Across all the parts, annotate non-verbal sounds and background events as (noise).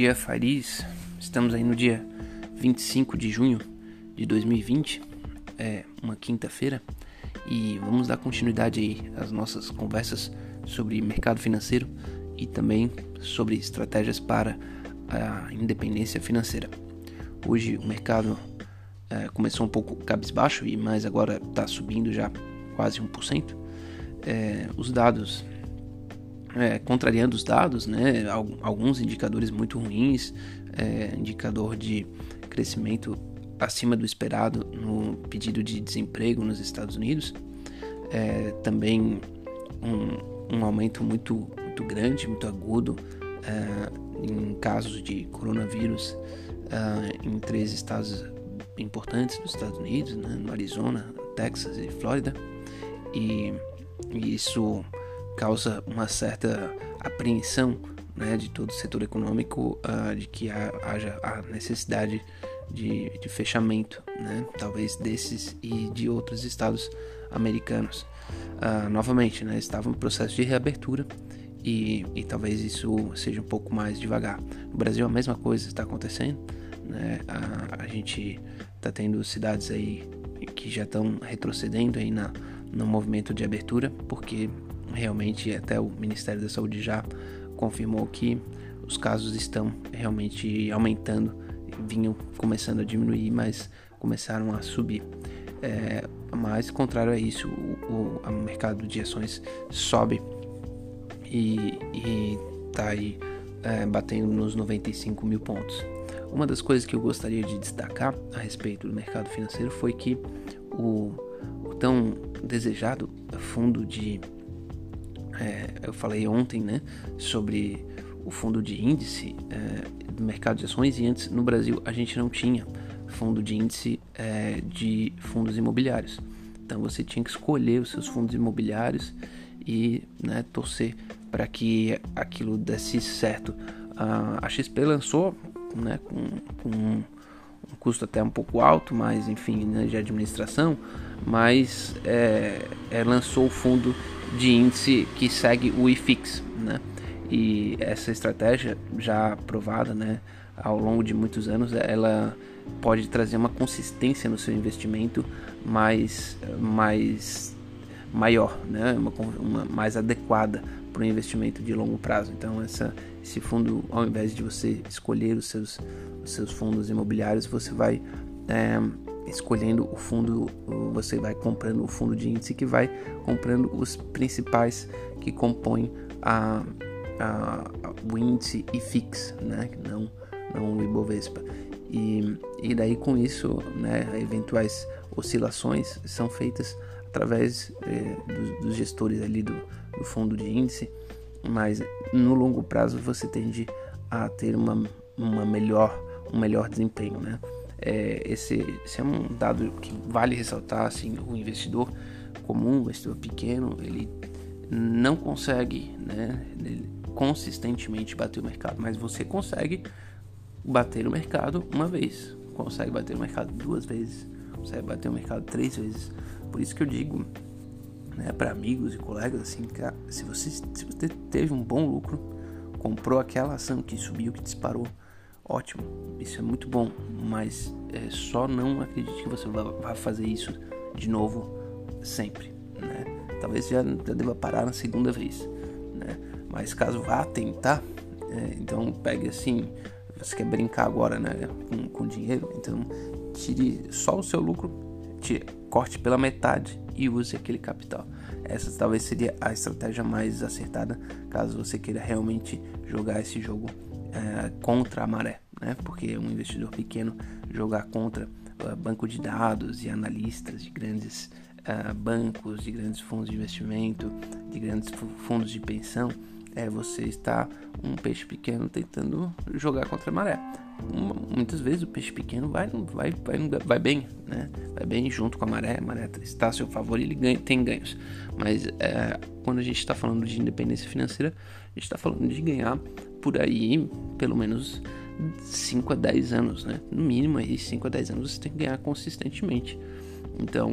dia Fariz. Estamos aí no dia 25 de junho de 2020, é uma quinta-feira, e vamos dar continuidade aí às nossas conversas sobre mercado financeiro e também sobre estratégias para a independência financeira. Hoje o mercado é, começou um pouco cabisbaixo, e mas agora está subindo já quase 1%. É, os dados é, contrariando os dados, né, alguns indicadores muito ruins, é, indicador de crescimento acima do esperado no pedido de desemprego nos Estados Unidos, é, também um, um, aumento muito, muito grande, muito agudo é, em casos de coronavírus é, em três estados importantes dos Estados Unidos, né, no Arizona, Texas e Flórida, e, e isso causa uma certa apreensão né, de todo o setor econômico uh, de que haja a necessidade de, de fechamento, né, talvez desses e de outros estados americanos. Uh, novamente, né, estava em processo de reabertura e, e, talvez isso seja um pouco mais devagar. No Brasil a mesma coisa está acontecendo, né, a, a gente está tendo cidades aí que já estão retrocedendo aí na, no movimento de abertura, porque realmente até o Ministério da Saúde já confirmou que os casos estão realmente aumentando, vinham começando a diminuir, mas começaram a subir. É, mas contrário a isso, o, o mercado de ações sobe e está aí é, batendo nos 95 mil pontos. Uma das coisas que eu gostaria de destacar a respeito do mercado financeiro foi que o, o tão desejado fundo de é, eu falei ontem, né, sobre o fundo de índice é, do mercado de ações e antes no Brasil a gente não tinha fundo de índice é, de fundos imobiliários. Então você tinha que escolher os seus fundos imobiliários e né, torcer para que aquilo desse certo. a XP lançou né, com, com um custo até um pouco alto, mas enfim, né, de administração, mas é, é, lançou o fundo de índice que segue o IFIX, né? E essa estratégia já provada, né, ao longo de muitos anos, ela pode trazer uma consistência no seu investimento mais, mais maior, né, uma, uma mais adequada para o investimento de longo prazo. Então, essa, esse fundo, ao invés de você escolher os seus, os seus fundos imobiliários, você vai é, escolhendo o fundo, você vai comprando o fundo de índice que vai comprando os principais que compõem a, a, o índice IFIX, né? não, não o Ibovespa. E, e daí com isso, né, eventuais oscilações são feitas através é, dos, dos, gestores ali do, do fundo de índice, mas no longo prazo você tende a ter uma, uma melhor, um melhor desempenho, né? É, esse, esse, é um dado que vale ressaltar, assim, o investidor comum, o investidor pequeno, ele não consegue, né, consistentemente bater o mercado, mas você consegue bater o mercado uma vez, consegue bater o mercado duas vezes, consegue bater o mercado três vezes. Por isso que eu digo, né, para amigos e colegas, assim, que se você, se você teve um bom lucro, comprou aquela ação que subiu, que disparou, ótimo, isso é muito bom, mas é, só não acredite que você vai fazer isso de novo sempre, né? Talvez já, já deva parar na segunda vez, né? Mas caso vá tentar, é, então pegue assim, você quer brincar agora, né, com, com dinheiro, então tire só o seu lucro, tire, corte pela metade e use aquele capital. Essa talvez seria a estratégia mais acertada caso você queira realmente jogar esse jogo é, contra a maré, né? Porque um investidor pequeno jogar contra uh, banco de dados e analistas de grandes uh, bancos, de grandes fundos de investimento, de grandes fundos de pensão, é você está um peixe pequeno tentando jogar contra a maré. muitas vezes o peixe pequeno vai, vai, vai, vai bem, né? Vai bem junto com a maré, a maré está a seu favor e ele ganha, tem ganhos. Mas é, quando a gente está falando de independência financeira, a gente está falando de ganhar por aí pelo menos 5 a 10 anos, né? No mínimo aí 5 a 10 anos você tem que ganhar consistentemente. Então,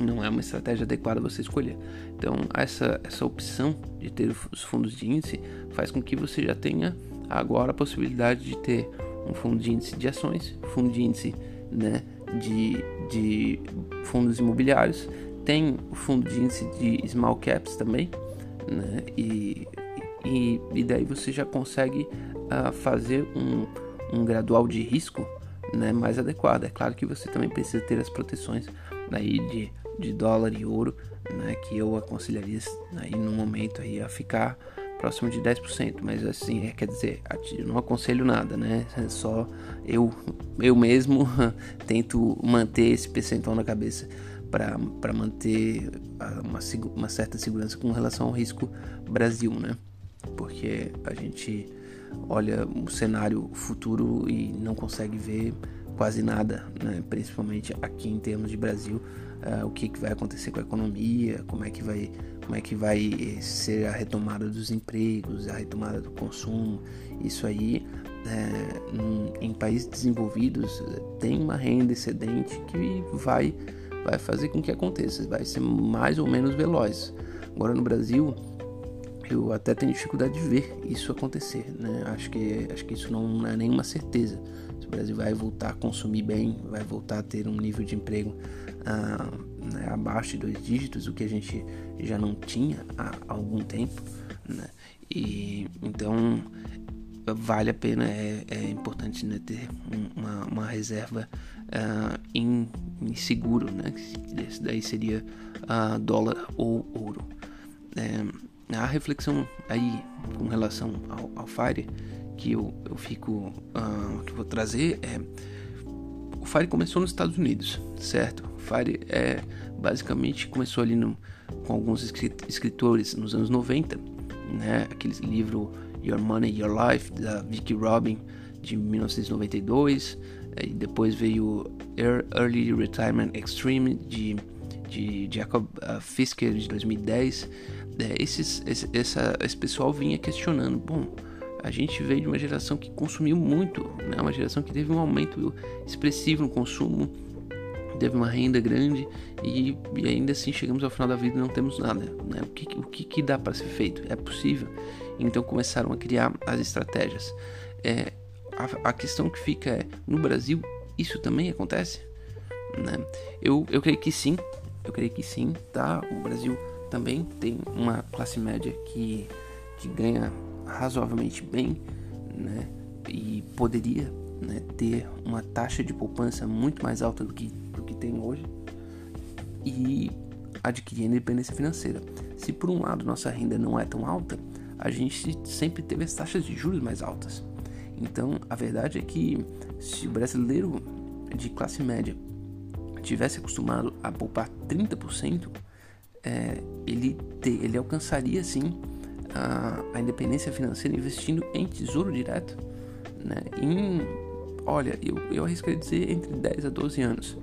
não é uma estratégia adequada você escolher. Então, essa, essa opção de ter os fundos de índice faz com que você já tenha agora a possibilidade de ter um fundo de índice de ações, fundo de índice né, de, de fundos imobiliários, tem o fundo de índice de small caps também, né, e, e, e daí você já consegue uh, fazer um, um gradual de risco né, mais adequado. É claro que você também precisa ter as proteções aí de, de dólar e ouro, né, que eu aconselharia aí no momento aí a ficar próximo de 10%, mas assim, é, quer dizer, eu não aconselho nada, né? É só eu eu mesmo (laughs) tento manter esse percentual na cabeça para manter uma, uma certa segurança com relação ao risco Brasil, né? Porque a gente olha o cenário futuro e não consegue ver quase nada, né? principalmente aqui em termos de Brasil, uh, o que, que vai acontecer com a economia, como é que vai como é que vai ser a retomada dos empregos, a retomada do consumo. Isso aí, é, em países desenvolvidos, tem uma renda excedente que vai, vai fazer com que aconteça, vai ser mais ou menos veloz. Agora no Brasil, eu até tenho dificuldade de ver isso acontecer, né? Acho que, acho que isso não é nenhuma certeza. Se o Brasil vai voltar a consumir bem, vai voltar a ter um nível de emprego ah, né, abaixo de dois dígitos, o que a gente já não tinha há algum tempo, né? E então vale a pena, é, é importante né, ter uma, uma reserva uh, em, em, seguro, né? Esse daí seria uh, dólar ou ouro. É, a reflexão aí com relação ao, ao FIRE que eu, eu fico uh, que vou trazer é o FIRE começou nos Estados Unidos, certo? O FIRE é basicamente começou ali no, com alguns escritores nos anos 90, né? Aquele livro Your Money, Your Life da Vicky Robin de 1992, e depois veio Early Retirement Extreme de, de Jacob uh, Fisker de 2010. É, esses, esse, essa, esse pessoal vinha questionando, bom, a gente veio de uma geração que consumiu muito, né? uma geração que teve um aumento expressivo no consumo, teve uma renda grande e, e, ainda assim chegamos ao final da vida e não temos nada. Né? O, que, o que, que dá para ser feito? É possível. Então começaram a criar as estratégias. É, a, a, questão que fica é: no Brasil, isso também acontece? Né? Eu, eu creio que sim. Eu creio que sim, tá? O Brasil também tem uma classe média que, que ganha razoavelmente bem, né? E poderia né, ter uma taxa de poupança muito mais alta do que, do que tem hoje e adquirir independência financeira. Se por um lado nossa renda não é tão alta, a gente sempre teve as taxas de juros mais altas. Então a verdade é que se o brasileiro de classe média tivesse acostumado a poupar 30%, é, ele, ter, ele alcançaria sim a, a, independência financeira investindo em tesouro direto, né? Em, olha, eu, eu arriscaria dizer entre 10 a 12 anos,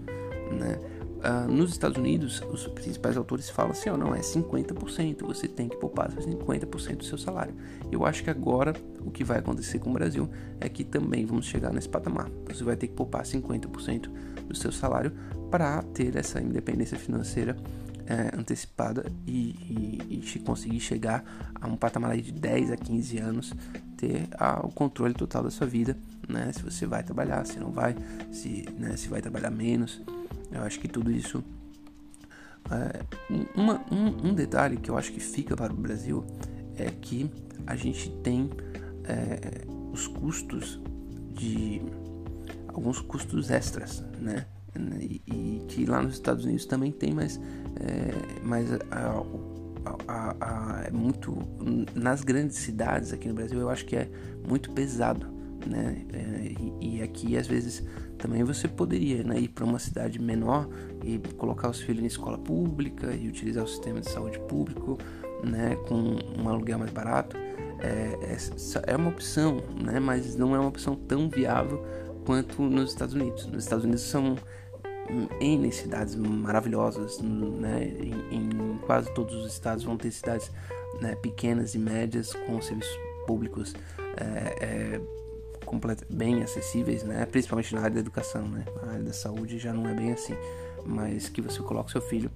né? Uh, nos Estados Unidos, os principais autores falam assim: oh, não, é 50%, você tem que poupar 50% do seu salário. Eu acho que agora o que vai acontecer com o Brasil é que também vamos chegar nesse patamar. Você vai ter que poupar 50% do seu salário para ter essa independência financeira é, antecipada e, e, e, conseguir chegar a um patamar de 10 a 15 anos, ter a, o controle total da sua vida, né? Se você vai trabalhar, se não vai, se, né, se vai trabalhar menos. Eu acho que tudo isso. É, uma, um, um, detalhe que eu acho que fica para o Brasil é que a gente tem é, os custos de alguns custos extras, né? E, e, que lá nos Estados Unidos também tem, mas, é, mas a, a, a, é muito nas grandes cidades aqui no Brasil eu acho que é muito pesado, né? É, e, e, aqui às vezes também você poderia né, ir para uma cidade menor e colocar os filhos em escola pública e utilizar o sistema de saúde público, né? Com um aluguel mais barato. É, é uma opção, né? Mas não é uma opção tão viável quanto nos Estados Unidos. Nos Estados Unidos são N cidades maravilhosas, né? Em, em, quase todos os estados vão ter cidades né, pequenas e médias com serviços públicos é, é, bem acessíveis, né? Principalmente na área da educação, né? A área da saúde já não é bem assim, mas que você coloque seu filho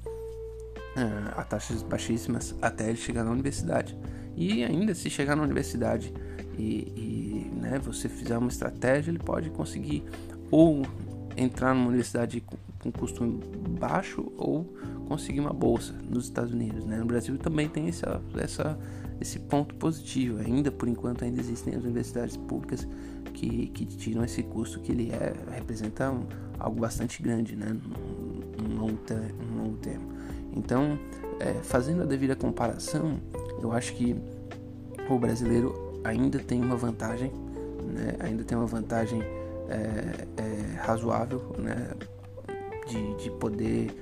é, a taxas baixíssimas até ele chegar na universidade. E ainda se chegar na universidade e, e né, você fizer uma estratégia, ele pode conseguir ou entrar numa universidade com, custo baixo ou conseguir uma bolsa nos Estados Unidos. Né? No Brasil também tem essa, essa, esse ponto positivo. Ainda por enquanto ainda existem as universidades públicas que, que tiram esse custo que ele é, representa um, algo bastante grande, né? Um longo, um longo termo. Então, é, fazendo a devida comparação, eu acho que o brasileiro ainda tem uma vantagem, né? ainda tem uma vantagem é, é, razoável né? de, de poder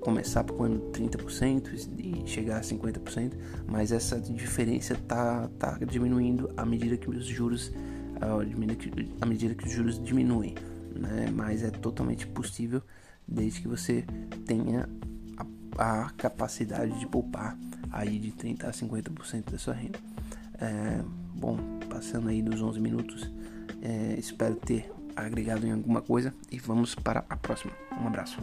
começar pagando 30% e chegar a 50%, mas essa diferença tá, tá diminuindo à medida que os juros à medida que os juros diminuem, né? Mas é totalmente possível desde que você tenha a, a capacidade de poupar aí de 30 a 50% da sua renda. É, bom, passando aí dos 11 minutos, é, espero ter agregado em alguma coisa e vamos para a próxima. Um abraço.